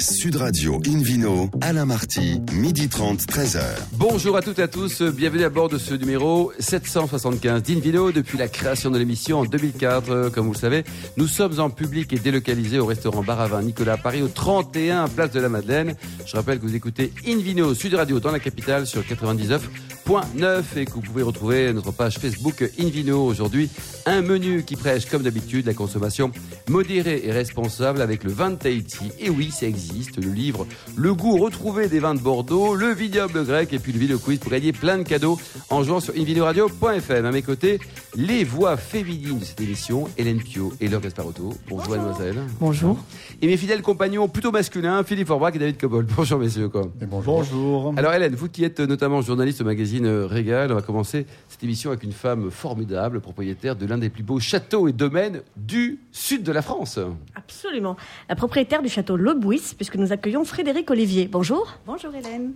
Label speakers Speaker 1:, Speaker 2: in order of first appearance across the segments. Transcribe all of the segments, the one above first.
Speaker 1: Sud Radio Invino, Alain Marty, midi 30, 13h.
Speaker 2: Bonjour à toutes et à tous, bienvenue à bord de ce numéro 775 d'Invino depuis la création de l'émission en 2004. Comme vous le savez, nous sommes en public et délocalisés au restaurant Bar à Vin Nicolas Paris au 31 Place de la Madeleine. Je rappelle que vous écoutez Invino Sud Radio dans la capitale sur 99.9 et que vous pouvez retrouver notre page Facebook Invino aujourd'hui. Un menu qui prêche comme d'habitude la consommation modérée et responsable avec le vin de Tahiti. Et oui, ça existe, le livre Le goût retrouvé des vins de Bordeaux, le vignoble grec et puis le vidéo quiz pour gagner plein de cadeaux en jouant sur invinoradio.fm. À mes côtés, les voix féminines de cette émission, Hélène Pio et Laure Gasparotto. Bonjour, mademoiselle.
Speaker 3: Bonjour.
Speaker 2: Et mes fidèles compagnons plutôt masculins, Philippe Forbach et David Cobol. Bonjour messieurs. Quoi.
Speaker 4: Et bonjour. bonjour.
Speaker 2: Alors Hélène, vous qui êtes notamment journaliste au magazine Régal, on va commencer cette émission avec une femme formidable, propriétaire de l'un des plus beaux châteaux et domaines du sud de la France.
Speaker 3: Absolument. La propriétaire du château Le Bouis, puisque nous accueillons Frédéric Olivier. Bonjour.
Speaker 5: Bonjour Hélène.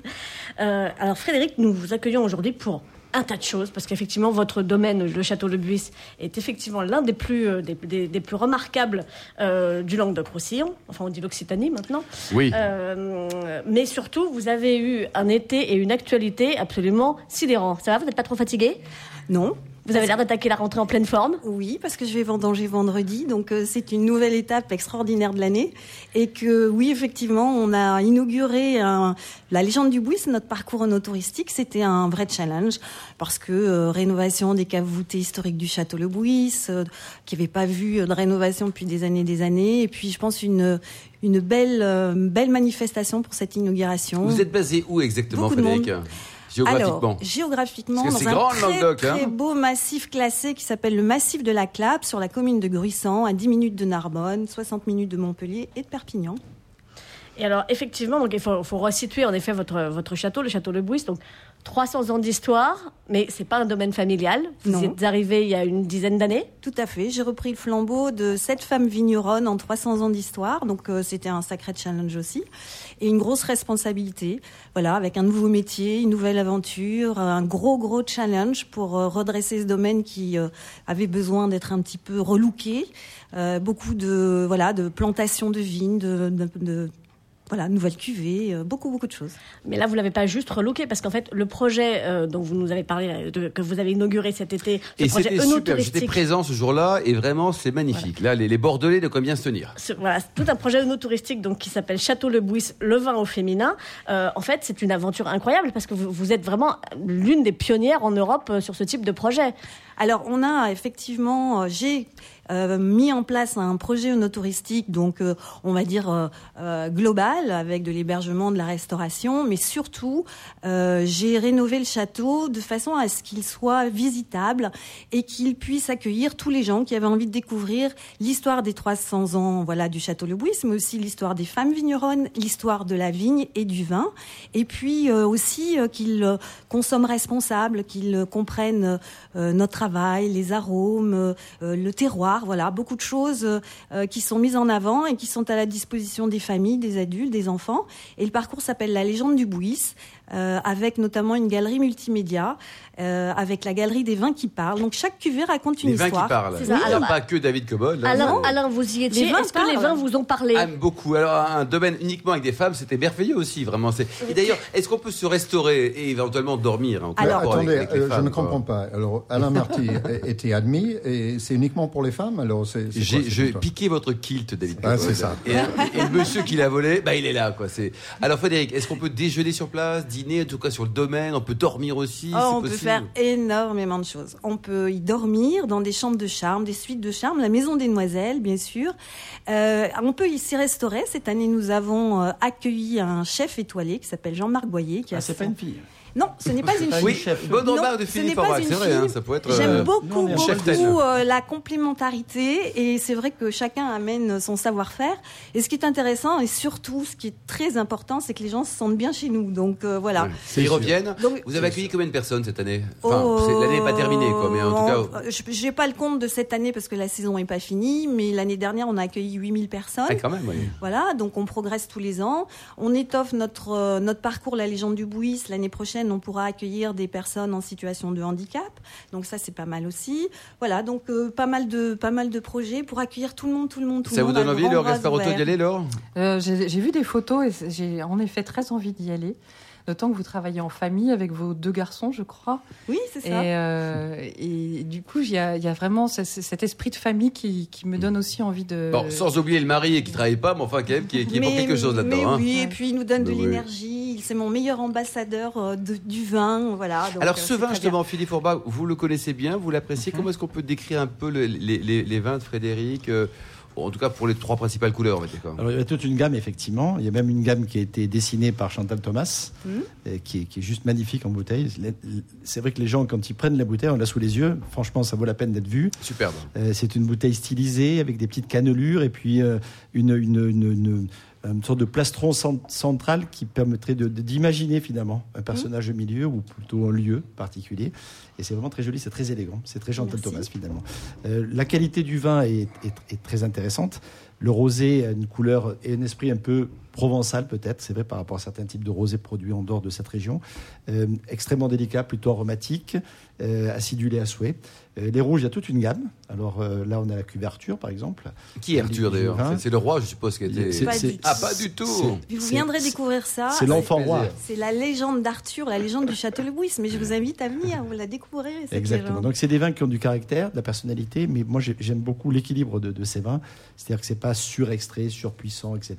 Speaker 3: Euh, alors Frédéric, nous vous accueillons aujourd'hui pour un tas de choses, parce qu'effectivement, votre domaine, le château Le Buis, est effectivement l'un des plus, euh, des, des, des, plus remarquables euh, du Languedoc-Roussillon. Enfin, on dit l'Occitanie maintenant.
Speaker 2: Oui.
Speaker 3: Euh, mais surtout, vous avez eu un été et une actualité absolument sidérants. Ça va Vous n'êtes pas trop fatigué?
Speaker 5: Non.
Speaker 3: Vous avez l'air d'attaquer la rentrée en pleine forme
Speaker 5: Oui, parce que je vais vendanger vendredi, donc euh, c'est une nouvelle étape extraordinaire de l'année. Et que oui, effectivement, on a inauguré un, la légende du Bouis, notre parcours en touristique. C'était un vrai challenge, parce que euh, rénovation des caves voûtées historiques du château Le Bouis, euh, qui n'avait pas vu de rénovation depuis des années et des années. Et puis, je pense, une, une belle, belle manifestation pour cette inauguration.
Speaker 2: Vous êtes basé où exactement, Frédéric? Géographiquement.
Speaker 5: Alors, géographiquement,
Speaker 2: Parce
Speaker 5: dans
Speaker 2: c'est
Speaker 5: un
Speaker 2: grand, le
Speaker 5: très,
Speaker 2: Languedoc, hein.
Speaker 5: très beau massif classé qui s'appelle le massif de la Clappe, sur la commune de Gruissant, à 10 minutes de Narbonne, 60 minutes de Montpellier et de Perpignan.
Speaker 3: Et alors, effectivement, donc, il faut, faut resituer en effet votre, votre château, le château Le Bouis. Donc, 300 ans d'histoire, mais c'est pas un domaine familial. Vous
Speaker 5: Non.
Speaker 3: êtes arrivé il y a une dizaine d'années.
Speaker 5: Tout à fait. J'ai repris le flambeau de sept femmes vigneronnes en 300 ans d'histoire. Donc, euh, c'était un sacré challenge aussi. Et une grosse responsabilité. Voilà, avec un nouveau métier, une nouvelle aventure, un gros, gros challenge pour euh, redresser ce domaine qui euh, avait besoin d'être un petit peu relooké. Euh, beaucoup de, voilà, de plantations de vignes, de, de, de voilà, nouvelles cuvées, euh, beaucoup, beaucoup de choses.
Speaker 3: Mais là, vous l'avez pas juste relooké, parce qu'en fait, le projet euh, dont vous nous avez parlé, euh, de- que vous avez inauguré cet été, ce
Speaker 2: Et
Speaker 3: projet
Speaker 2: c'était super, j'étais présent ce jour-là et vraiment c'est magnifique. Là, les, les Bordelais de combien se tenir?
Speaker 3: Ce- voilà, c'est tout un projet œnotouristique donc qui s'appelle Château Le Bouis, le vin au féminin. Euh, en fait, c'est une aventure incroyable parce que vous, vous êtes vraiment l'une des pionnières en Europe euh, sur ce type de projet.
Speaker 5: Alors, on a effectivement, euh, j'ai euh, mis en place un projet touristique, donc euh, on va dire global, avec de l'hébergement, de la restauration, mais surtout, j'ai rénové le château de façon à ce qu'il soit visitable et qu'il puisse accueillir tous les gens qui avaient envie de découvrir l'histoire des 300 ans, voilà, du château Le Bouis, mais aussi l'histoire des femmes vigneronnes, l'histoire de la vigne et du vin, et puis aussi qu'ils consomment responsable, qu'ils comprennent notre travail, les arômes, euh, le terroir, voilà, beaucoup de choses euh, qui sont mises en avant et qui sont à la disposition des familles, des adultes, des enfants. Et le parcours s'appelle La légende du Bouis, euh, avec notamment une galerie multimédia, euh, avec la galerie des vins qui parlent. Donc chaque cuvée raconte une
Speaker 2: Les vins
Speaker 5: histoire.
Speaker 2: qui parlent. Il
Speaker 3: ça.
Speaker 2: n'y a
Speaker 3: Alors,
Speaker 2: pas que David Cobol.
Speaker 3: Alain,
Speaker 2: non.
Speaker 3: Alain, vous y étiez.
Speaker 5: Les vins
Speaker 3: Est-ce que les vins vous ont parlé?
Speaker 2: Aime beaucoup. Alors, un domaine uniquement avec des femmes, c'était merveilleux aussi, vraiment. Et d'ailleurs, est-ce qu'on peut se restaurer et éventuellement dormir en
Speaker 5: Alors,
Speaker 2: avec-
Speaker 4: Attendez,
Speaker 2: avec les
Speaker 4: euh, je ne comprends pas. Alors, Alain Marty était admis et c'est uniquement pour les femmes Alors, c'est.
Speaker 2: J'ai piqué votre kilt, David.
Speaker 4: Ah, c'est ça.
Speaker 2: Et, et le monsieur qui l'a volé, bah, il est là, quoi. Alors, Frédéric, est-ce qu'on peut déjeuner sur place, dîner, en tout cas sur le domaine On peut dormir aussi
Speaker 5: Oh, on peut faire énormément de choses. On peut y dormir dans des chambres de charme, des suites de charme, la maison des demoiselles, bien sûr. Euh, on peut y s'y restaurer. Cette année, nous avons euh, accueilli un chef étoilé qui s'appelle Jean-Marc Boyer. Qui a
Speaker 6: Ah, c'est pas une fille.
Speaker 5: Non, ce n'est pas une fille.
Speaker 2: Oui,
Speaker 6: chef.
Speaker 2: bonne
Speaker 5: Non,
Speaker 2: remarque de
Speaker 5: ce
Speaker 2: Philippe
Speaker 5: n'est pas
Speaker 2: Forbach,
Speaker 5: une
Speaker 2: c'est vrai,
Speaker 5: fille.
Speaker 2: hein, ça peut être.
Speaker 5: J'aime
Speaker 2: euh,
Speaker 5: beaucoup,
Speaker 6: non,
Speaker 5: beaucoup euh, la complémentarité et c'est vrai que chacun amène son savoir-faire. Et ce qui est intéressant et surtout ce qui est très important, c'est que les gens se sentent bien chez nous. Donc euh, voilà.
Speaker 2: Ils reviennent.
Speaker 5: Donc-
Speaker 2: Vous avez accueilli combien de personnes cette année Enfin,
Speaker 5: Oh,
Speaker 2: l'année n'est pas terminée, quoi, mais en tout cas.
Speaker 5: je- J'ai pas le compte de cette année parce que la saison n'est pas finie, mais l'année dernière, on a accueilli 8000 personnes.
Speaker 2: Ah, quand même, oui.
Speaker 5: Voilà, donc on progresse tous les ans. On étoffe notre, euh, notre parcours La Légende du Bouis. L'année prochaine, prochaine, on pourra accueillir des personnes en situation de handicap. Donc ça, c'est pas mal aussi. Voilà, donc euh, pas mal de pas mal de projets pour accueillir tout le monde, tout le monde, tout
Speaker 2: Ça
Speaker 5: le
Speaker 2: vous
Speaker 5: monde.
Speaker 2: donne
Speaker 5: à
Speaker 2: envie,
Speaker 5: grand
Speaker 2: Laure
Speaker 5: bras
Speaker 2: Gasparotto,
Speaker 5: ouverts.
Speaker 2: d'y aller, Laure?
Speaker 6: Euh, J'ai j'ai vu des photos et j'ai en effet très envie d'y aller. D'autant que vous travaillez en famille avec vos deux garçons, je crois.
Speaker 5: Oui, c'est
Speaker 6: Et,
Speaker 5: ça.
Speaker 6: euh, et du coup, il y a, il y a vraiment ce- ce- cet esprit de famille qui, qui me donne aussi envie de.
Speaker 2: Bon, sans oublier le mari qui travaille pas, mais enfin, quand même, qui est, qui est pour quelque chose là-dedans. hein.
Speaker 5: oui, et puis il nous donne de
Speaker 2: Oui.
Speaker 5: l'énergie. C'est mon meilleur ambassadeur euh, de- du vin, voilà. donc,
Speaker 2: Alors
Speaker 5: euh,
Speaker 2: ce vin, justement, Philippe Forbach, vous le connaissez bien, vous l'appréciez.
Speaker 5: Mhm.
Speaker 2: Comment est-ce qu'on peut décrire un peu le- les, les- les vins de Frédéric euh, En tout cas, pour les trois principales couleurs.
Speaker 7: Alors, il y a toute une gamme, effectivement. Il y a même une gamme qui a été dessinée par Chantal Thomas,
Speaker 5: Mhm.
Speaker 7: euh, qui, est, qui est juste magnifique en bouteille. C'est vrai que les gens, quand ils prennent la bouteille, on l'a sous les yeux. Franchement, ça vaut la peine d'être vu.
Speaker 2: Superbe.
Speaker 7: Euh, c'est une bouteille stylisée avec des petites cannelures et puis euh, une, une, une, une- une sorte de plastron cent- central qui permettrait d'imaginer finalement un personnage au milieu ou plutôt un lieu particulier. Et c'est vraiment très joli, c'est très élégant, c'est très Chantal
Speaker 5: Merci.
Speaker 7: Thomas finalement. Euh, la qualité du vin est, est- est très intéressante. Le rosé a une couleur et un esprit un peu provençal peut-être, c'est vrai par rapport à certains types de rosés produits en dehors de cette région. Euh, extrêmement délicat, plutôt aromatique, euh, acidulé à souhait. Euh, les rouges, il y a toute une gamme. Alors euh, là, on a la cuve Arthur, par exemple.
Speaker 2: Qui est Arthur d'ailleurs. C'est- C'est le roi, je suppose, qui a été.
Speaker 7: C'est-
Speaker 5: Pas
Speaker 7: c'est-
Speaker 5: du tout.
Speaker 2: Ah, pas du tout
Speaker 5: vous viendrez découvrir ça.
Speaker 7: C'est l'enfant roi.
Speaker 5: C'est la légende d'Arthur, la légende du château Le Bouis. Mais je vous invite à venir, vous la découvrirez. cette
Speaker 7: Exactement.
Speaker 5: légende.
Speaker 7: Donc c'est des vins qui ont du caractère, de la personnalité, mais moi j'ai- j'aime beaucoup l'équilibre de, de ces vins. C'est-à-dire que c'est pas surextrait, surpuissant, etc.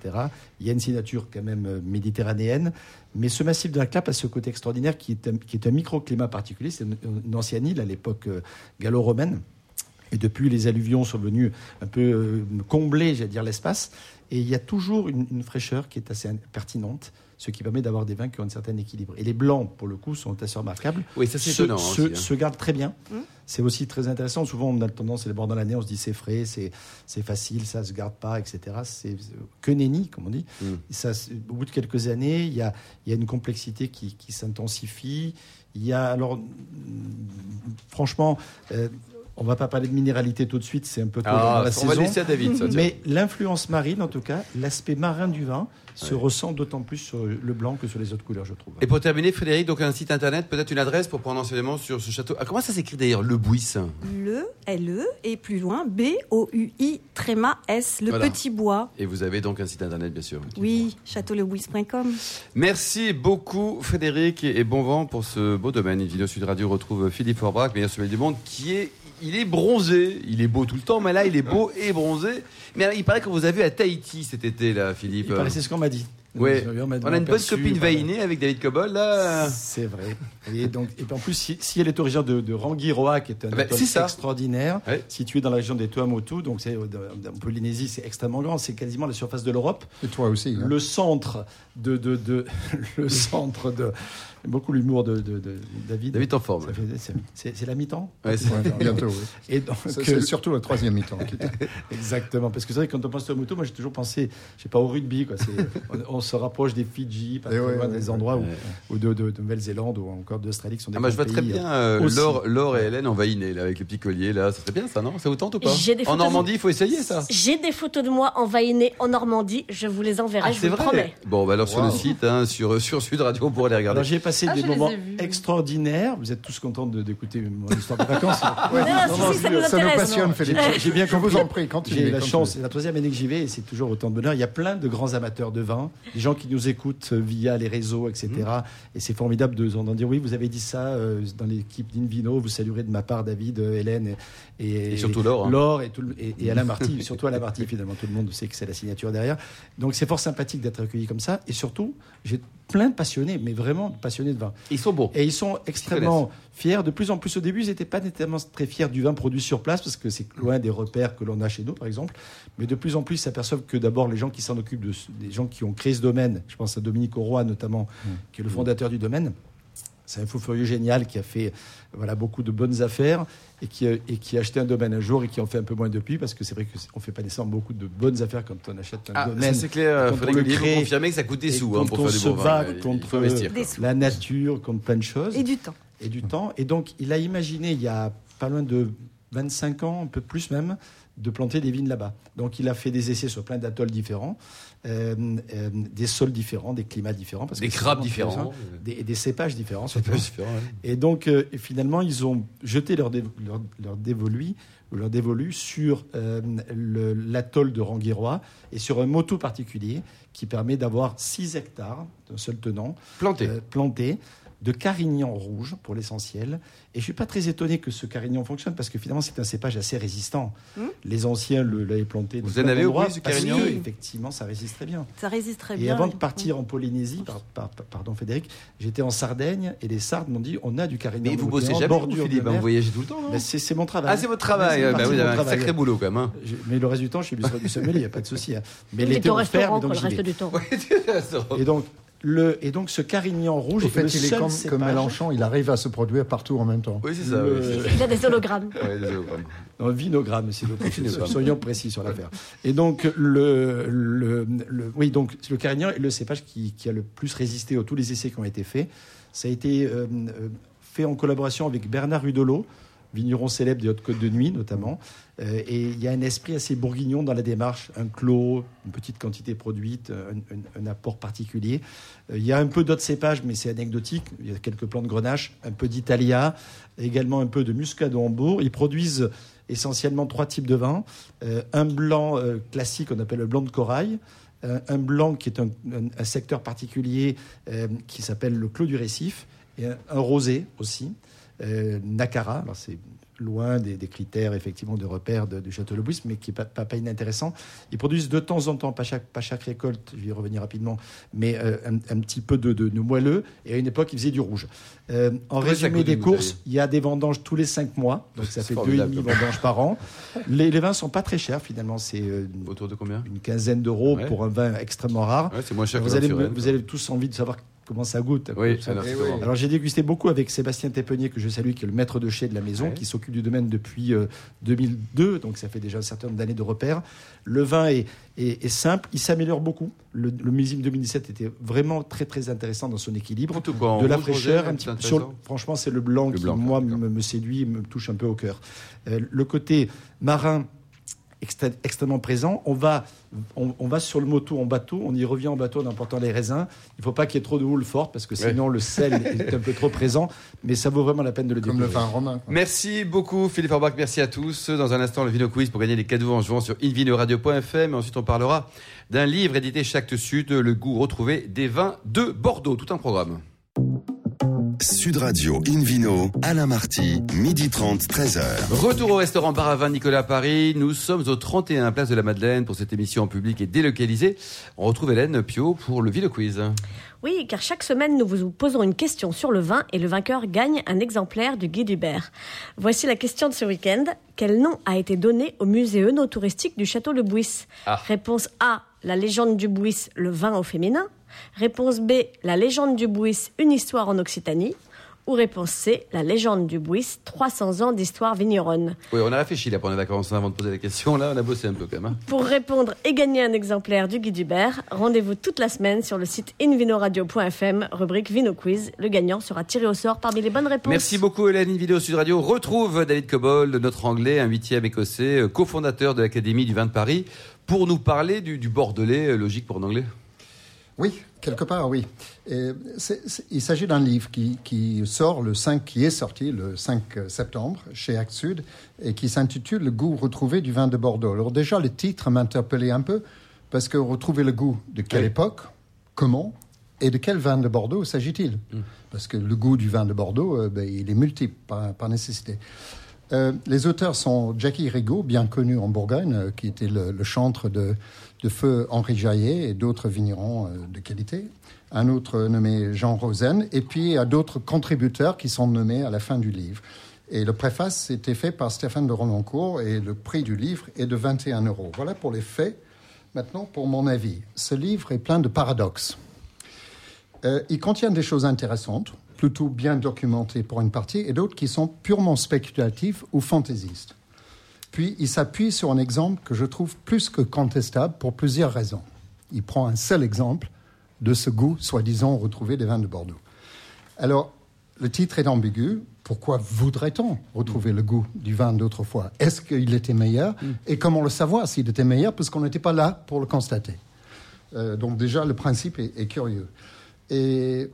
Speaker 7: Il y a une signature quand même euh, méditerranéenne, mais ce massif de la Clappe a ce côté extraordinaire qui est un, microclimat particulier. C'est une, une ancienne île à l'époque euh, gallo-romaine. Et depuis, les alluvions sont venues un peu euh, combler, j'allais dire, l'espace. Et il y a toujours une, une fraîcheur qui est assez pertinente, ce qui permet d'avoir des vins qui ont un certain équilibre. Et les blancs, pour le coup, sont assez remarquables.
Speaker 2: Oui, ça c'est
Speaker 7: se,
Speaker 2: étonnant.
Speaker 7: se-
Speaker 2: aussi, hein.
Speaker 7: se gardent très bien.
Speaker 5: Mm.
Speaker 7: C'est aussi très intéressant. Souvent, on a tendance, c'est les bords dans l'année, on se dit c'est frais, c'est c'est facile, ça se garde pas, etc. C'est que nenni, comme on dit.
Speaker 2: Mm.
Speaker 7: Ça, c'est- au bout de quelques années, il y a, il y a une complexité qui, qui s'intensifie. Il y a alors, mm, franchement, euh, on va pas parler de minéralité tout de suite, c'est un peu tôt dans
Speaker 2: Ah,
Speaker 7: la
Speaker 2: on va
Speaker 7: saison.
Speaker 2: laisser à David, ça.
Speaker 7: Mais l'influence marine, en tout cas, l'aspect marin du vin, se ressent d'autant plus sur le blanc que sur les autres couleurs, je trouve.
Speaker 2: Et pour terminer, Frédéric, donc un site internet, peut-être une adresse pour prendre enseignement sur ce château. Ah, comment ça s'écrit d'ailleurs, Le Bouis?
Speaker 5: Le, L-E, et plus loin, B-O-U-I, tréma S, le
Speaker 2: Voilà.
Speaker 5: petit bois.
Speaker 2: Et vous avez donc un site internet, bien sûr.
Speaker 5: Oui, châteaulebouis.com.
Speaker 2: Merci beaucoup, Frédéric, et et bon vent pour ce beau domaine. Une vidéo Sud Radio retrouve Philippe Forbrac, meilleur sommelier du monde, qui est. Il est bronzé, il est beau tout le temps, mais là il est beau et bronzé. Mais alors, il paraît qu'on vous a vu à Tahiti cet été, là, Philippe.
Speaker 7: C'est ce qu'on m'a dit.
Speaker 2: Ouais.
Speaker 7: On
Speaker 2: a une bonne copine vainée avec David Cobol, là.
Speaker 7: C'est vrai. Et, donc, et puis en plus, si, si elle est originaire de, de Rangiroa, qui est un
Speaker 2: Ah ben, ça.
Speaker 7: extraordinaire,
Speaker 2: Ouais.
Speaker 7: situé dans la région des Tuamotu, donc c'est euh, en Polynésie, c'est extrêmement grand, c'est quasiment la surface de l'Europe.
Speaker 4: Et toi aussi. hein.
Speaker 7: Le centre de, de, de le centre de beaucoup l'humour de, de, de David.
Speaker 2: David en forme.
Speaker 7: Ça fait- c'est- C'est c'est la mi-temps.
Speaker 2: Ouais, c'est-
Speaker 4: Ouais, bientôt, oui.
Speaker 7: Et donc,
Speaker 4: C'est c'est surtout le troisième mi-temps. qui-
Speaker 7: Exactement, parce que c'est vrai que quand on pense à moto, moi j'ai toujours pensé, je sais pas, au rugby. Quoi. C'est- On, on se rapproche des Fidji, pas
Speaker 4: Eh
Speaker 7: loin
Speaker 4: ouais,
Speaker 7: des
Speaker 4: ouais.
Speaker 7: endroits ou de, de- de Nouvelle-Zélande ou encore d'Australie qui sont des
Speaker 2: Ah, moi, je vois très bien
Speaker 7: euh,
Speaker 2: euh. Laure, Laure et Hélène en Vahiné, là, avec le petit collier, là. Ça serait bien, ça, non? Ça vous tente ou pas?
Speaker 3: J'ai des
Speaker 2: En Normandie, il faut essayer, ça.
Speaker 3: J'ai des photos de moi envahinées en Normandie. Je vous les enverrai,
Speaker 2: Ah,
Speaker 3: je vous
Speaker 2: vrai?
Speaker 3: promets.
Speaker 2: Bon, bah alors sur le site, hein, sur, sur Sud Radio, on pourra les regarder.
Speaker 7: Alors j'ai passé
Speaker 6: Ah,
Speaker 7: des moments
Speaker 6: vus.
Speaker 7: extraordinaires. Vous êtes tous contents de- d'écouter mon histoire de vacances.
Speaker 4: Ouais,
Speaker 3: Non, non, si, si, ça nous
Speaker 4: ça nous
Speaker 3: intéresse,
Speaker 4: passionne. Philippe.
Speaker 7: J'ai- bien
Speaker 4: Je vous
Speaker 7: compris.
Speaker 4: en prie.
Speaker 7: J'ai la chance, c'est la troisième année que j'y vais et c'est toujours autant de bonheur. Il y a plein de grands amateurs de vin, des gens qui nous écoutent via les réseaux, etc. Et c'est formidable de d'en dire oui, vous avez dit ça euh, dans l'équipe d'Invino, vous saluerez de ma part David, euh, Hélène et, et,
Speaker 2: Et surtout Laure, hein.
Speaker 7: Laure et, tout le- et, et Alain Marty, surtout Alain Marty, finalement, tout le monde sait que c'est la signature derrière. Donc c'est fort sympathique d'être accueilli comme ça. Et surtout, j'ai plein de passionnés, mais vraiment passionnés de vin.
Speaker 2: Ils sont beaux.
Speaker 7: Et ils sont extrêmement fiers. De plus en plus au début, ils n'étaient pas nécessairement très fiers du vin produit sur place parce que c'est loin des repères que l'on a chez nous, par exemple. Mais de plus en plus, ils s'aperçoivent que d'abord, les gens qui s'en occupent, de, des gens qui ont créé ce domaine, je pense à Dominique Auroy notamment, qui est le fondateur du domaine. C'est un fou furieux génial qui a fait voilà, beaucoup de bonnes affaires et qui, a- et qui a acheté un domaine un jour et qui en fait un peu moins depuis parce que c'est vrai qu'on ne fait pas nécessairement beaucoup de bonnes affaires quand on achète un
Speaker 2: Ah,
Speaker 7: domaine.
Speaker 2: c'est clair, Ollier,
Speaker 7: crée
Speaker 2: vous confirmez que ça coûte des sous hein, pour
Speaker 7: on
Speaker 2: faire du bon
Speaker 7: bat
Speaker 2: Il- il
Speaker 7: contre la nature, contre plein de choses
Speaker 5: Et du temps.
Speaker 7: et du temps. Et donc, il a imaginé, il y a pas loin de 25 ans, un peu plus même, de planter des vignes là-bas. Donc il a fait des essais sur plein d'atolls différents, euh, euh, des sols différents, des climats différents. Parce
Speaker 2: Des
Speaker 7: que
Speaker 2: crabes différents.
Speaker 7: intéressant. Des, des cépages différents.
Speaker 2: Ouais.
Speaker 7: Et donc, euh, finalement, ils ont jeté leur, dé- leur, leur dévolu, ou leur dévolu sur euh, l'atoll de Rangirois et sur un moto particulier qui permet d'avoir 6 hectares d'un seul tenant
Speaker 2: Planté.
Speaker 7: euh, plantés de carignan rouge pour l'essentiel. Et je suis pas très étonné que ce carignan fonctionne parce que finalement c'est un cépage assez résistant. Les anciens le- l'avaient planté.
Speaker 2: Vous en avez du
Speaker 7: parce
Speaker 2: carignan
Speaker 7: que. Effectivement, ça résiste très bien.
Speaker 5: Ça résiste très
Speaker 7: Et
Speaker 5: bien.
Speaker 7: avant de
Speaker 5: oui.
Speaker 7: partir en Polynésie, par- par- par- pardon Frédéric, j'étais en Sardaigne et les Sardes m'ont dit on a du carignan.
Speaker 2: Mais vous bossez jamais, vous,
Speaker 7: bordure
Speaker 2: hein,
Speaker 7: mer.
Speaker 2: vous voyagez tout le temps,
Speaker 7: Ben, c'est mon travail.
Speaker 2: Ah, c'est votre travail.
Speaker 7: C'est
Speaker 2: Bah vous avez un
Speaker 7: travail.
Speaker 2: sacré boulot quand même. hein.
Speaker 7: Je- Mais le reste du temps, je suis du sommelier, il n'y a pas de souci. hein. Mais l'été, on le ferme, et donc j'y vais. Et donc, le, et donc ce carignan rouge est
Speaker 4: fait,
Speaker 7: le
Speaker 4: il est comme, comme Mélenchon, il arrive à se produire partout en même temps.
Speaker 2: Oui, c'est ça.
Speaker 7: Le-
Speaker 2: oui,
Speaker 3: Il a des hologrammes.
Speaker 2: Ouais, désolé, vraiment.
Speaker 7: Un vinogramme, s'il vous. Soyons précis sur l'affaire. Et donc, le, le, le- oui, donc, le carignan est le cépage qui, qui a le plus résisté à tous les essais qui ont été faits. Ça a été euh, euh, fait en collaboration avec Bernard Hudolo, vigneron célèbre des Hautes-Côtes de Nuit, notamment. Et il y a un esprit assez bourguignon dans la démarche, un clos, une petite quantité produite, un, apport particulier. Euh, il y a un peu d'autres cépages, mais c'est anecdotique. Il y a quelques plants de grenache, un peu d'Italia, également un peu de muscade Hambourg. Ils produisent essentiellement trois types de vins. Euh, un blanc euh, classique, on appelle le blanc de corail. Euh, un blanc qui est un, secteur particulier euh, qui s'appelle le clos du récif. Et un, rosé aussi, euh, Nakara. C'est loin des, des critères effectivement de repère du château Le mais qui n'est pas, pas, pas inintéressant. Ils produisent de temps en temps, pas chaque, pas chaque récolte, je vais y revenir rapidement, mais euh, un, un petit peu de, de, de moelleux. Et à une époque, ils faisaient du rouge. Euh, en résumé des courses, il y a des vendanges tous les cinq mois, donc ça fait deux et
Speaker 2: formidable.
Speaker 7: demi vendanges par an. Les, les vins sont pas très chers finalement, c'est euh,
Speaker 2: Autour de combien?
Speaker 7: une quinzaine d'euros
Speaker 2: Ouais.
Speaker 7: pour un vin extrêmement rare.
Speaker 2: Ouais, c'est moins cher que
Speaker 7: vous, allez,
Speaker 2: l'Anturel,
Speaker 7: vous avez tous envie de savoir comment ça goûte.
Speaker 2: Oui,
Speaker 7: Ça-
Speaker 2: alors,
Speaker 4: Eh oui.
Speaker 7: alors j'ai dégusté beaucoup avec Sébastien Tépenier, que je salue, qui est le maître de chez de la maison,
Speaker 2: Ouais.
Speaker 7: qui s'occupe du domaine depuis euh, 2002, donc ça fait déjà un certain nombre d'années de repères. Le vin est, est- est simple, il s'améliore beaucoup. Le, le millésime 2017 était vraiment très très intéressant dans son équilibre.
Speaker 2: Quoi, en
Speaker 7: de la fraîcheur, un petit peu. sur- franchement, c'est le blanc
Speaker 2: Le
Speaker 7: qui,
Speaker 2: blanc,
Speaker 7: moi, me, me séduit, me touche un peu au cœur. Euh, le côté marin extrêmement présent. On va, on, on va sur le moto en bateau, on y revient en bateau en emportant les raisins. Il ne faut pas qu'il y ait trop de houle forte parce que
Speaker 2: Ouais.
Speaker 7: sinon le sel est un peu trop présent. Mais ça vaut vraiment la peine de le
Speaker 4: Comme le
Speaker 7: découvrir.
Speaker 4: vin romain. quoi.
Speaker 2: Merci beaucoup Philippe Orbach, merci à tous. Dans un instant, le Vino Quiz pour gagner des cadeaux en jouant sur invinoradio.fm. Et ensuite, on parlera d'un livre édité chez Actes Sud, Le goût retrouvé des vins de Bordeaux. Tout un programme.
Speaker 1: Sud Radio Invino, Alain Marty, midi 30, 13h.
Speaker 2: Retour au restaurant Bar à Vin Nicolas Paris. Nous sommes au 31 Place de la Madeleine pour cette émission en public et délocalisée. On retrouve Hélène Pio pour le Vino Quiz.
Speaker 3: Oui, car chaque semaine, nous vous posons une question sur le vin et le vainqueur gagne un exemplaire du guide Hubert. Voici la question de ce week-end. Quel nom a été donné au musée œnotouristique du château Le Bouis
Speaker 2: Ah.
Speaker 3: Réponse A, la légende du Bouis, le vin au féminin. Réponse B, la légende du Bouis, une histoire en Occitanie. Ou réponse C, la légende du Bouis, 300 ans d'histoire vigneronne.
Speaker 2: Oui, on a réfléchi là pendant les vacances hein, avant de poser la question. Là, on a bossé un peu quand même. hein.
Speaker 3: Pour répondre et gagner un exemplaire du guide Hubert, rendez-vous toute la semaine sur le site invinoradio.fm, rubrique Vino Quiz. Le gagnant sera tiré au sort parmi les bonnes réponses.
Speaker 2: Merci beaucoup Hélène, vidéo Sud Radio. Retrouve David Cobold, notre anglais, un huitième écossais, cofondateur de l'Académie du vin de Paris, pour nous parler du, du bordelais, euh, logique pour un anglais.
Speaker 4: Oui, quelque part, oui. Et il s'agit d'un livre qui, qui sort le 5, qui est sorti le 5 septembre chez Actes Sud et qui s'intitule Le goût retrouvé du vin de Bordeaux. Alors déjà, le titre m'interpellait un peu parce que retrouver le goût de quelle
Speaker 2: Oui.
Speaker 4: époque, comment et de quel vin de Bordeaux s'agit-il? Parce que le goût du vin de Bordeaux, euh, ben, il est multiple par, par nécessité. Euh, les auteurs sont Jackie Rigaud, bien connu en Bourgogne, euh, qui était le, le chantre de, de feu Henri Jaillet et d'autres vignerons euh, de qualité. Un autre nommé Jean Rosen, et puis a d'autres contributeurs qui sont nommés à la fin du livre. Et le préface était fait par Stéphane de Roloncourt et le prix du livre est de 21 euros. Voilà pour les faits. Maintenant, pour mon avis, ce livre est plein de paradoxes. Euh, il contient des choses intéressantes, plutôt bien documentées pour une partie, et d'autres qui sont purement spéculatives ou fantaisistes. Puis, il s'appuie sur un exemple que je trouve plus que contestable pour plusieurs raisons. Il prend un seul exemple de ce goût, soi-disant, retrouvé des vins de Bordeaux. Alors, le titre est ambigu. pourquoi voudrait-on retrouver le goût du vin d'autrefois? Est-ce qu'il était meilleur? Et comment le savoir s'il était meilleur? Puisqu'on n'était pas là pour le constater. Euh, donc déjà, le principe est, est curieux. Et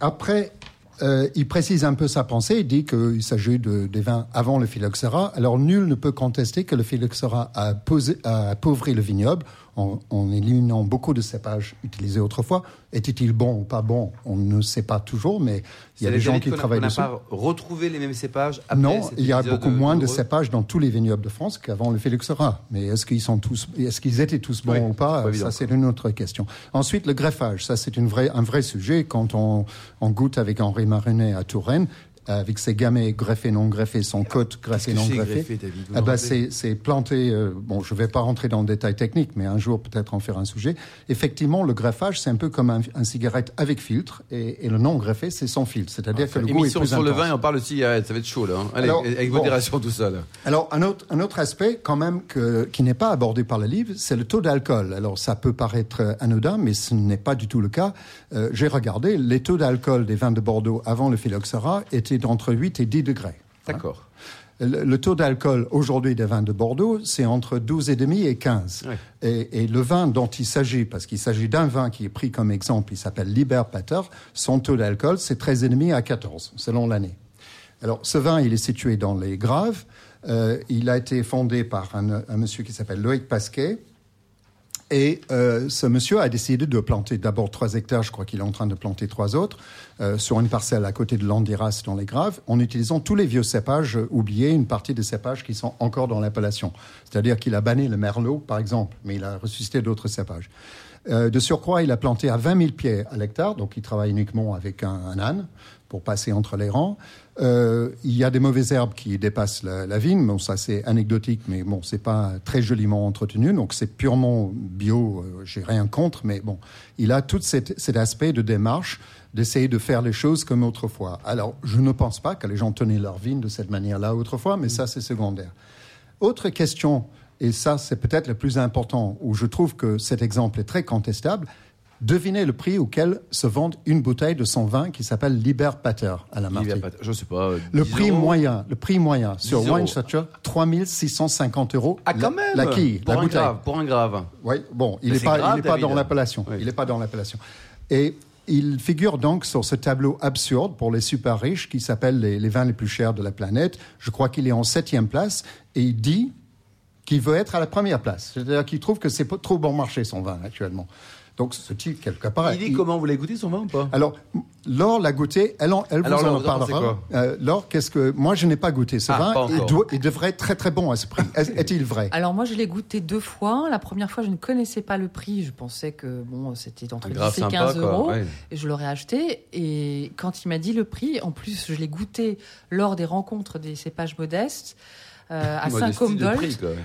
Speaker 4: après, euh, il précise un peu sa pensée. Il dit qu'il s'agit de, des vins avant le phylloxéra. Alors nul ne peut contester que le phylloxéra a, posé, a appauvri le vignoble en, en éliminant beaucoup de cépages utilisés autrefois. Était-il bon ou pas bon On ne sait pas toujours, mais il y a des gens qui travaillent
Speaker 2: On
Speaker 4: dessus.
Speaker 2: n'a pas retrouvé les mêmes cépages après
Speaker 4: Non,
Speaker 2: cet
Speaker 4: il y a beaucoup moins de cépages dans tous les vignobles de France qu'avant le phylloxéra. Mais est-ce qu'ils sont tous, est-ce qu'ils étaient tous bons
Speaker 2: Oui,
Speaker 4: ou pas, Ça, c'est une autre question. Ensuite, le greffage. Ça, c'est une vraie, un vrai sujet. Quand on, on goûte avec Henri Marinet à Touraine, avec ses gamets greffés, non greffés, son côte
Speaker 2: Qu'est-ce
Speaker 4: non
Speaker 2: greffé,
Speaker 4: Ah bah, c'est, c'est planté. euh, bon, je ne vais pas rentrer dans le détail technique, mais un jour peut-être en faire un sujet. Effectivement, le greffage, c'est un peu comme un, un cigarette avec filtre, et, et le non greffé, c'est sans filtre. C'est-à-dire que le goût est
Speaker 2: Émission
Speaker 4: plus
Speaker 2: sur le vin on parle de cigarette, ça va être chaud là. hein. Allez,
Speaker 4: Alors,
Speaker 2: avec
Speaker 4: bon.
Speaker 2: modération tout ça là.
Speaker 4: Alors, un autre, un autre aspect, quand même, que, qui n'est pas abordé par le livre, c'est le taux d'alcool. Alors, ça peut paraître euh, anodin, mais ce n'est pas du tout le cas. Euh, J'ai regardé, les taux d'alcool des vins de Bordeaux avant le phylloxéra étaient d'entre 8 et 10 degrés.
Speaker 2: D'accord.
Speaker 4: Le, le taux d'alcool aujourd'hui des vins de Bordeaux, c'est entre 12,5 et 15.
Speaker 2: Ouais.
Speaker 4: Et, et le vin dont il s'agit, parce qu'il s'agit d'un vin qui est pris comme exemple, il s'appelle Liber Pater, son taux d'alcool, c'est 13,5 à 14, selon l'année. Alors, ce vin, il est situé dans les Graves. Euh, il a été fondé par un, un monsieur qui s'appelle Loïc Pasquet. Et euh, ce monsieur a décidé de planter d'abord trois hectares, je crois qu'il est en train de planter trois autres, euh, sur une parcelle à côté de l'Andiras dans les Graves, en utilisant tous les vieux cépages oubliés, une partie des cépages qui sont encore dans l'appellation. C'est-à-dire qu'il a banni le merlot, par exemple, mais il a ressuscité d'autres cépages. Euh, de surcroît, il a planté à 20 000 pieds à l'hectare, donc il travaille uniquement avec un, âne pour passer entre les rangs. Euh, il y a des mauvaises herbes qui dépassent la, vigne. Bon, ça c'est anecdotique, mais bon, c'est pas très joliment entretenu, donc c'est purement bio. Euh, J'ai rien contre, mais bon, il a tout cet, cet aspect de démarche d'essayer de faire les choses comme autrefois. Alors, je ne pense pas que les gens tenaient leur vigne de cette manière-là autrefois, mais ça c'est secondaire. Autre question, et ça c'est peut-être le plus important, où je trouve que cet exemple est très contestable. Devinez le prix auquel se vend une bouteille de son vin qui s'appelle Liber Pater à la
Speaker 2: pas- Je sais pas. euh,
Speaker 4: Le
Speaker 2: 10
Speaker 4: prix
Speaker 2: euros
Speaker 4: moyen, le prix moyen sur
Speaker 2: 10 euros.
Speaker 4: Wine Searcher, 3650 euros.
Speaker 2: Ah quand même.
Speaker 4: La quille,
Speaker 2: pour
Speaker 4: la
Speaker 2: un
Speaker 4: bouteille.
Speaker 2: grave, pour un grave.
Speaker 4: Oui, bon, il n'est pas,
Speaker 2: grave,
Speaker 4: il est pas
Speaker 2: David.
Speaker 4: dans l'appellation.
Speaker 2: Oui.
Speaker 4: Il n'est pas dans l'appellation. Et il figure donc sur ce tableau absurde pour les super riches qui s'appelle les, les vins les plus chers de la planète. Je crois qu'il est en septième place et il dit qu'il veut être à la première place. C'est-à-dire qu'il trouve que c'est trop bon marché son vin actuellement. Donc ce type quelque part.
Speaker 2: il dit comment vous l'avez goûté son vin ou pas?
Speaker 4: Alors, Laure l'a goûté, elle, en- elle
Speaker 2: Alors,
Speaker 4: vous en parlera. Euh, Laure, qu'est-ce que moi je n'ai pas goûté ce
Speaker 2: Ah,
Speaker 4: vin. il,
Speaker 2: encore.
Speaker 4: doit- il devrait être très très bon à ce prix. Est- Est-il vrai?
Speaker 6: Alors moi, je l'ai goûté deux fois. La première fois, je ne connaissais pas le prix. Je pensais que bon, c'était entre
Speaker 2: Un
Speaker 6: 10
Speaker 2: grave
Speaker 6: et
Speaker 2: sympa
Speaker 6: 15
Speaker 2: quoi.
Speaker 6: euros.
Speaker 2: ouais.
Speaker 6: Et je l'aurais acheté. Et quand il m'a dit le prix, en plus, je l'ai goûté lors des rencontres des cépages modestes euh, à
Speaker 2: quoi.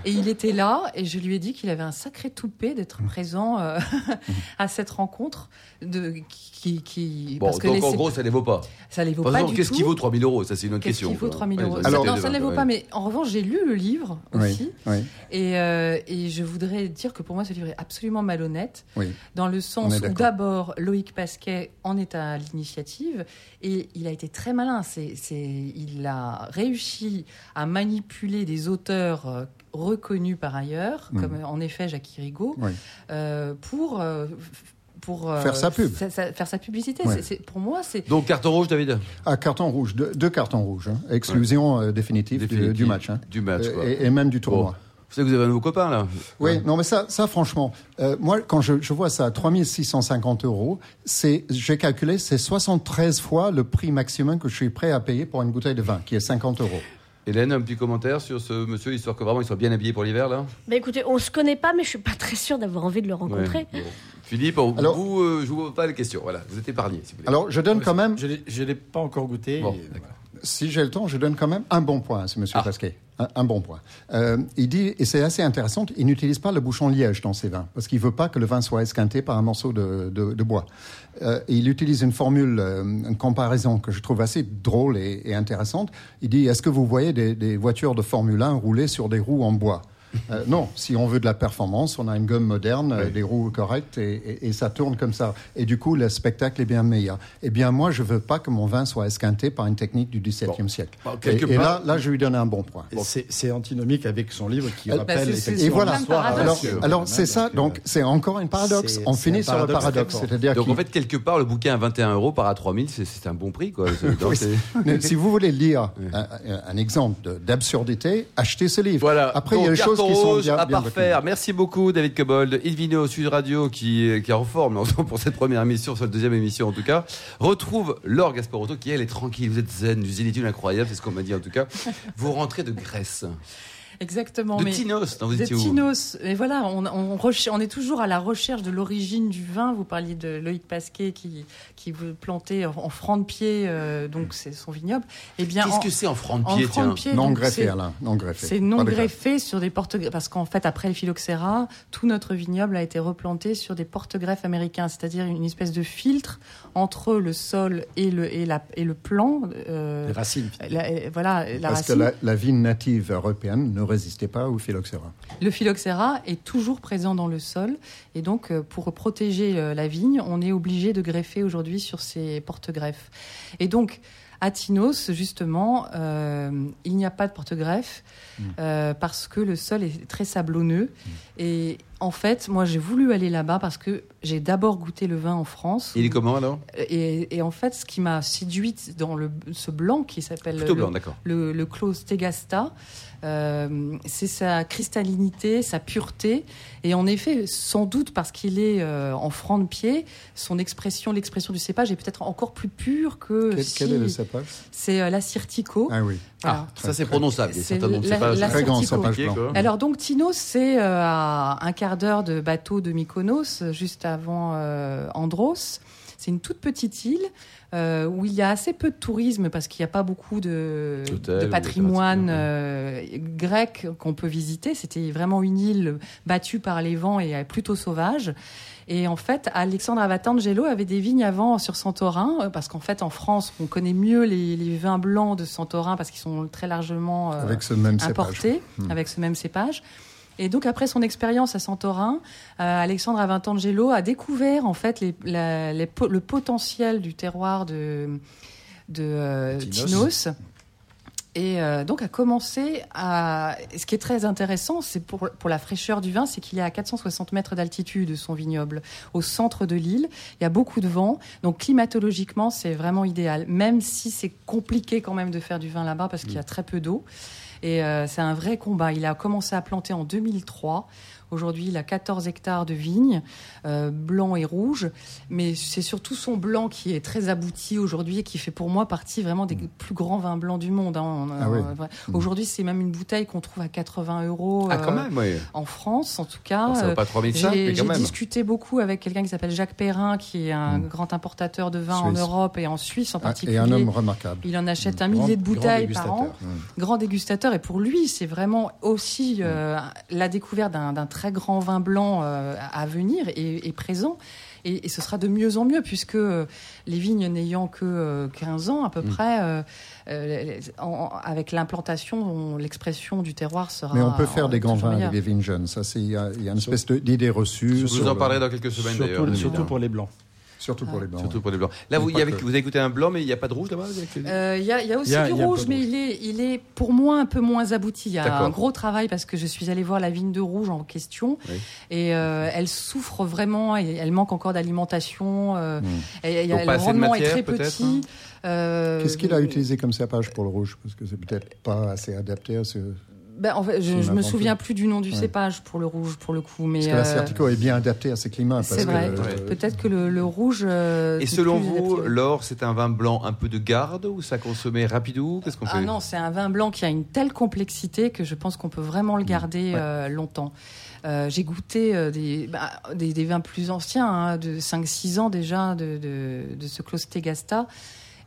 Speaker 6: Et il était là, et je lui ai dit qu'il avait un sacré toupet d'être présent euh, à cette rencontre. De, qui, qui,
Speaker 2: Bon,
Speaker 6: parce
Speaker 2: donc en gros, ça les vaut pas.
Speaker 6: ça les vaut
Speaker 2: Par
Speaker 6: pas
Speaker 2: qu'est-ce qui vaut 3000 euros? Ça, c'est une autre
Speaker 6: Qu'est-ce
Speaker 2: question.
Speaker 6: qui vaut
Speaker 2: quoi.
Speaker 6: 3000
Speaker 2: Ouais,
Speaker 6: euros
Speaker 4: Alors-
Speaker 6: Non, ça ne les vaut pas, mais en revanche, j'ai lu le livre aussi.
Speaker 4: Oui, oui,
Speaker 6: Et, euh, et je voudrais dire que pour moi, ce livre est absolument malhonnête,
Speaker 4: oui.
Speaker 6: dans le sens où d'abord, Loïc Pasquet en est à l'initiative, et il a été très malin. C'est, il a réussi à manipuler des auteurs euh, reconnus par ailleurs,
Speaker 4: Mm.
Speaker 6: comme en effet Jacques Rigaud,
Speaker 4: Oui.
Speaker 6: euh, pour... euh, pour euh,
Speaker 4: Faire sa pub.
Speaker 6: sa- sa- faire sa publicité.
Speaker 4: Ouais.
Speaker 6: C'est- c'est- pour moi, c'est
Speaker 2: Donc, carton rouge, David?
Speaker 4: Ah, carton rouge, deux, deux cartons rouges, hein. exclusion euh, définitive, du- match. hein.
Speaker 2: Du match, quoi.
Speaker 4: et, et même du tournoi.
Speaker 2: Bon. Vous savez que vous avez un nouveau copain, là
Speaker 4: Oui, non, mais ça, ça franchement, euh, moi, quand je, je vois ça à 3650 euros, c'est, j'ai calculé, c'est 73 fois le prix maximum que je suis prêt à payer pour une bouteille de vin, qui est 50 euros.
Speaker 2: Hélène, un petit commentaire sur ce monsieur, histoire que vraiment il soit bien habillé pour l'hiver, là
Speaker 3: Bah écoutez, on se connaît pas, mais je suis pas très sûre d'avoir envie de le rencontrer.
Speaker 2: Ouais. Bon. Philippe, on-
Speaker 4: Alors-
Speaker 2: vous, euh, je vous pose pas les questions. Voilà, vous êtes épargné, si.
Speaker 4: Alors, je donne quand même,
Speaker 7: Je ne l'ai pas encore goûté.
Speaker 2: Bon,
Speaker 7: Et-
Speaker 4: si j'ai le temps, je donne quand même un bon point à ce monsieur
Speaker 2: Ah.
Speaker 4: Pasquet. Un, bon point. Euh, il dit, et c'est assez intéressant, il n'utilise pas le bouchon liège dans ses vins, parce qu'il veut pas que le vin soit esquinté par un morceau de, de- bois. Euh, il utilise une formule, euh, une comparaison que je trouve assez drôle et, et intéressante. Il dit, est-ce que vous voyez des, des voitures de Formule 1 rouler sur des roues en bois? Euh, non, si on veut de la performance, on a une gomme moderne, euh, des roues correctes et, et- et ça tourne comme ça. Et du coup, le spectacle est bien meilleur. Eh bien, moi, je veux pas que mon vin soit esquinté par une technique du XVIIe siècle.
Speaker 2: Bon,
Speaker 4: Et, là, là, je lui donne un bon point.
Speaker 7: C'est antinomique avec son livre qui
Speaker 4: Euh,
Speaker 7: rappelle
Speaker 6: bah, c'est-
Speaker 7: effectivement
Speaker 4: Et voilà. Alors,
Speaker 7: euh,
Speaker 4: c'est ça.
Speaker 7: euh,
Speaker 4: Donc, c'est encore un paradoxe. On finit sur le
Speaker 7: paradoxe
Speaker 4: c'est-à-dire
Speaker 2: Donc en fait, quelque part, le bouquin à 21 euros par à 3000, c'est- c'est un bon prix. Quoi. C'est- donc,
Speaker 4: Oui,
Speaker 2: c'est-
Speaker 4: mais si vous voulez lire un, exemple d'absurdité, achetez ce livre.
Speaker 2: Voilà.
Speaker 4: Après, il y a des choses
Speaker 2: rose
Speaker 4: bien,
Speaker 2: à
Speaker 4: bien
Speaker 2: parfaire. Merci beaucoup, David Cobold. Invino Sud Radio, qui, qui est en forme pour cette première émission, sur la deuxième émission en tout cas. Retrouve Laure Gasparotto, qui elle est tranquille. Vous êtes zen, du zénitude incroyable, c'est ce qu'on m'a dit en tout cas. Vous rentrez de Grèce,
Speaker 6: Exactement.
Speaker 2: de
Speaker 6: mais-
Speaker 2: Tinos. Non, vous
Speaker 6: de
Speaker 2: étiez où
Speaker 6: Tinos. Et voilà, on, on, recher- on est toujours à la recherche de l'origine du vin. Vous parliez de Loïc Pasquet qui, qui veut planter en, franc de pied, euh, donc c'est son vignoble. Eh bien,
Speaker 2: Qu'est-ce
Speaker 6: en-
Speaker 2: que c'est en franc de
Speaker 6: en
Speaker 2: pied
Speaker 6: franc
Speaker 2: tiens?
Speaker 6: de pied,
Speaker 4: Non greffé, Alain. Non greffé.
Speaker 6: C'est non greffé sur des porte parce qu'en fait après le phylloxéra, tout notre vignoble a été replanté sur des porte-greffes américains, c'est-à-dire une espèce de filtre entre le sol et le et la et le plan. euh,
Speaker 7: Les racines.
Speaker 6: la- voilà la
Speaker 4: Parce que
Speaker 6: racine.
Speaker 4: la, la vigne native européenne ne résistait pas au phylloxéra.
Speaker 6: Le phylloxéra est toujours présent dans le sol et donc euh, pour protéger euh, la vigne, on est obligé de greffer aujourd'hui sur ces porte-greffes. Et donc à Tinos, justement, euh, il n'y a pas de porte-greffe euh, parce que le sol est très sablonneux. Et en fait, moi, j'ai voulu aller là-bas parce que j'ai d'abord goûté le vin en France.
Speaker 2: Il est comment alors?
Speaker 6: Et, et en fait, ce qui m'a séduite dans le, ce blanc qui s'appelle
Speaker 2: Plutôt
Speaker 6: le-
Speaker 2: blanc, d'accord.
Speaker 6: le, le Clos Tegasta, euh, c'est sa cristallinité, sa pureté. Et en effet, sans doute parce qu'il est euh, en franc de pied, son expression, l'expression du cépage est peut-être encore plus pure que
Speaker 4: Quel,
Speaker 6: si
Speaker 4: quel est le cépage?
Speaker 6: C'est euh, l'Assyrtico.
Speaker 4: Ah oui.
Speaker 2: Ah, ça c'est prononçable.
Speaker 6: C'est la- la-
Speaker 4: Très grand cépage blanc.
Speaker 6: Alors donc Tinos, c'est euh, un quart d'heure de bateau de Mykonos, juste avant euh, Andros. C'est une toute petite île euh, où il y a assez peu de tourisme parce qu'il n'y a pas beaucoup de, patrimoine euh, grec qu'on peut visiter. C'était vraiment une île battue par les vents et plutôt sauvage. Et en fait, Alexandre Avatangelo avait des vignes avant sur Santorin, parce qu'en fait, en France, on connaît mieux les, les vins blancs de Santorin parce qu'ils sont très largement euh,
Speaker 4: Avec ce même cépage. Hmm.
Speaker 6: avec ce même cépage. Et donc après son expérience à Santorin, euh, Alexandre Avantangelo a découvert en fait les, la- les po- le potentiel du terroir de, de euh,
Speaker 7: Tinos.
Speaker 6: Tinos. Et euh, donc a commencé à... Ce qui est très intéressant, c'est pour, pour la fraîcheur du vin, c'est qu'il est à 460 mètres d'altitude, son vignoble, au centre de l'île. Il y a beaucoup de vent, donc climatologiquement, c'est vraiment idéal. Même si c'est compliqué quand même de faire du vin là-bas parce qu'il y a très peu d'eau. Et euh, c'est un vrai combat. Il a commencé à planter en 2003. Aujourd'hui, il a 14 hectares de vignes, euh, blanc et rouge. Mais c'est surtout son blanc qui est très abouti aujourd'hui et qui fait pour moi partie vraiment des plus grands vins blancs du monde. hein.
Speaker 4: Ah oui.
Speaker 6: vrai- Aujourd'hui, c'est même une bouteille qu'on trouve à 80 euros
Speaker 2: Ah, quand
Speaker 6: euh,
Speaker 2: même, oui.
Speaker 6: en France, en tout cas.
Speaker 2: Bon, ça vaut pas 3005, mais
Speaker 6: j'ai
Speaker 2: quand
Speaker 6: j'ai discuté beaucoup avec quelqu'un qui s'appelle Jacques Perrin, qui est un
Speaker 4: Mm.
Speaker 6: grand importateur de vin en. Europe et en Suisse en
Speaker 4: Ah,
Speaker 6: particulier.
Speaker 4: Et un homme remarquable.
Speaker 6: Il en achète un
Speaker 7: Grand-
Speaker 6: millier de bouteilles par an grand dégustateur et pour lui c'est vraiment aussi euh, la découverte d'un d'un très grand vin blanc euh, à venir et, et présent et, et ce sera de mieux en mieux puisque euh, les vignes n'ayant que euh, 15 ans à peu près euh, euh, en- en- avec l'implantation on- l'expression du terroir sera
Speaker 4: Mais on peut faire
Speaker 6: euh,
Speaker 4: des grands vins avec des vignes jeunes. Ça, c'est il y, a il y a une espèce d'idée reçue.
Speaker 2: Je vous en
Speaker 4: le-
Speaker 2: parlerai dans quelques semaines d'ailleurs.
Speaker 7: Surtout pour les blancs.
Speaker 4: Surtout pour les blancs.
Speaker 2: Surtout
Speaker 4: ouais.
Speaker 2: pour les blancs. Là, vous, y vous avez écouté un blanc, mais il n'y a pas de rouge là-bas il y a
Speaker 6: Euh, y, y aussi
Speaker 7: Il y a-
Speaker 6: du
Speaker 7: y a
Speaker 6: rouge, mais
Speaker 7: rouge.
Speaker 6: il est, il est pour moi un peu moins abouti. Il y a un gros travail parce que je suis allée voir la vigne de rouge en question
Speaker 2: Oui.
Speaker 6: et euh, elle souffre vraiment et elle manque encore d'alimentation. euh,
Speaker 4: Mm.
Speaker 6: et-
Speaker 2: Donc
Speaker 6: le rendement est très petit. Euh,
Speaker 4: Qu'est-ce qu'il a utilisé comme cépage pour le rouge? Parce que c'est peut-être pas assez adapté à ce.
Speaker 6: Ben, en fait, je, je me souviens plus du nom du
Speaker 4: Ouais.
Speaker 6: cépage pour le rouge, pour le coup, mais
Speaker 4: Parce que
Speaker 6: euh,
Speaker 4: est bien adapté à ces climats.
Speaker 6: c'est
Speaker 4: que,
Speaker 6: vrai. Peut-être que le, le rouge. euh,
Speaker 2: Et selon vous, l'or, c'est un vin blanc un peu de garde ou ça consommait rapidou? Qu'est-ce qu'on fait?
Speaker 6: Ah non, c'est un vin blanc qui a une telle complexité que je pense qu'on peut vraiment le garder
Speaker 4: Ouais.
Speaker 6: euh, longtemps. Euh, J'ai goûté euh, des, bah, des, des vins plus anciens, hein, de 5-6 ans déjà, de, de, de ce Clos Tegasta.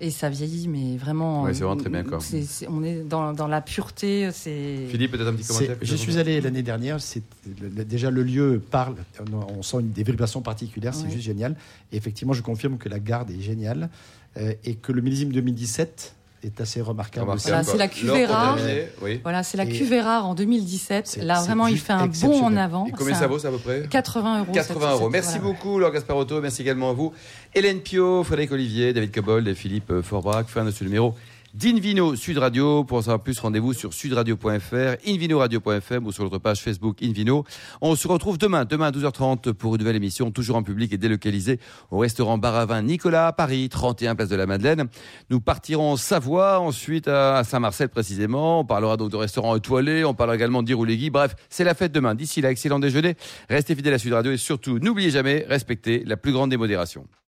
Speaker 6: Et ça vieillit, mais vraiment.
Speaker 2: Ouais, c'est vraiment très bien, quoi.
Speaker 6: c'est- c'est- on est dans, dans la pureté. C'est.
Speaker 2: Philippe, peut-être un petit commentaire
Speaker 7: Je suis allé l'année dernière. c'est- le- le- déjà, le lieu parle. On, on sent une, des vibrations particulières. C'est
Speaker 6: Ouais.
Speaker 7: juste génial. Et effectivement, je confirme que la garde est géniale euh, et que le millésime 2017 est assez remarquable.
Speaker 6: Voilà, c'est la cuvée rare.
Speaker 2: Oui.
Speaker 6: Voilà, c'est la
Speaker 7: Et-
Speaker 6: cuvée rare en 2017.
Speaker 7: C'est-
Speaker 6: Là, vraiment, il fait un bond en avant.
Speaker 2: Et combien ça vaut, ça, à peu près
Speaker 6: 80 euros.
Speaker 2: 80
Speaker 6: cette-
Speaker 2: euros.
Speaker 6: cette-
Speaker 2: Merci
Speaker 6: voilà.
Speaker 2: beaucoup, Laure Gasparotto. Merci également à vous. Hélène Pio, Frédéric Olivier, David Cobold et Philippe Forbrac. Fin de ce numéro d'Invino Sud Radio. Pour en savoir plus, rendez-vous sur sudradio.fr, invinoradio.fm ou sur notre page Facebook Invino. On se retrouve demain, demain à 12h30 pour une nouvelle émission, toujours en public et délocalisée au restaurant Bar à Vin Nicolas à Paris, 31 place de la Madeleine. Nous partirons en Savoie, ensuite à Saint-Marcel précisément. On parlera donc de restaurants étoilés, on parlera également de d'Iroulegui. Bref, c'est la fête demain. D'ici là, excellent déjeuner. Restez fidèles à Sud Radio et surtout, n'oubliez jamais, respectez la plus grande démodération.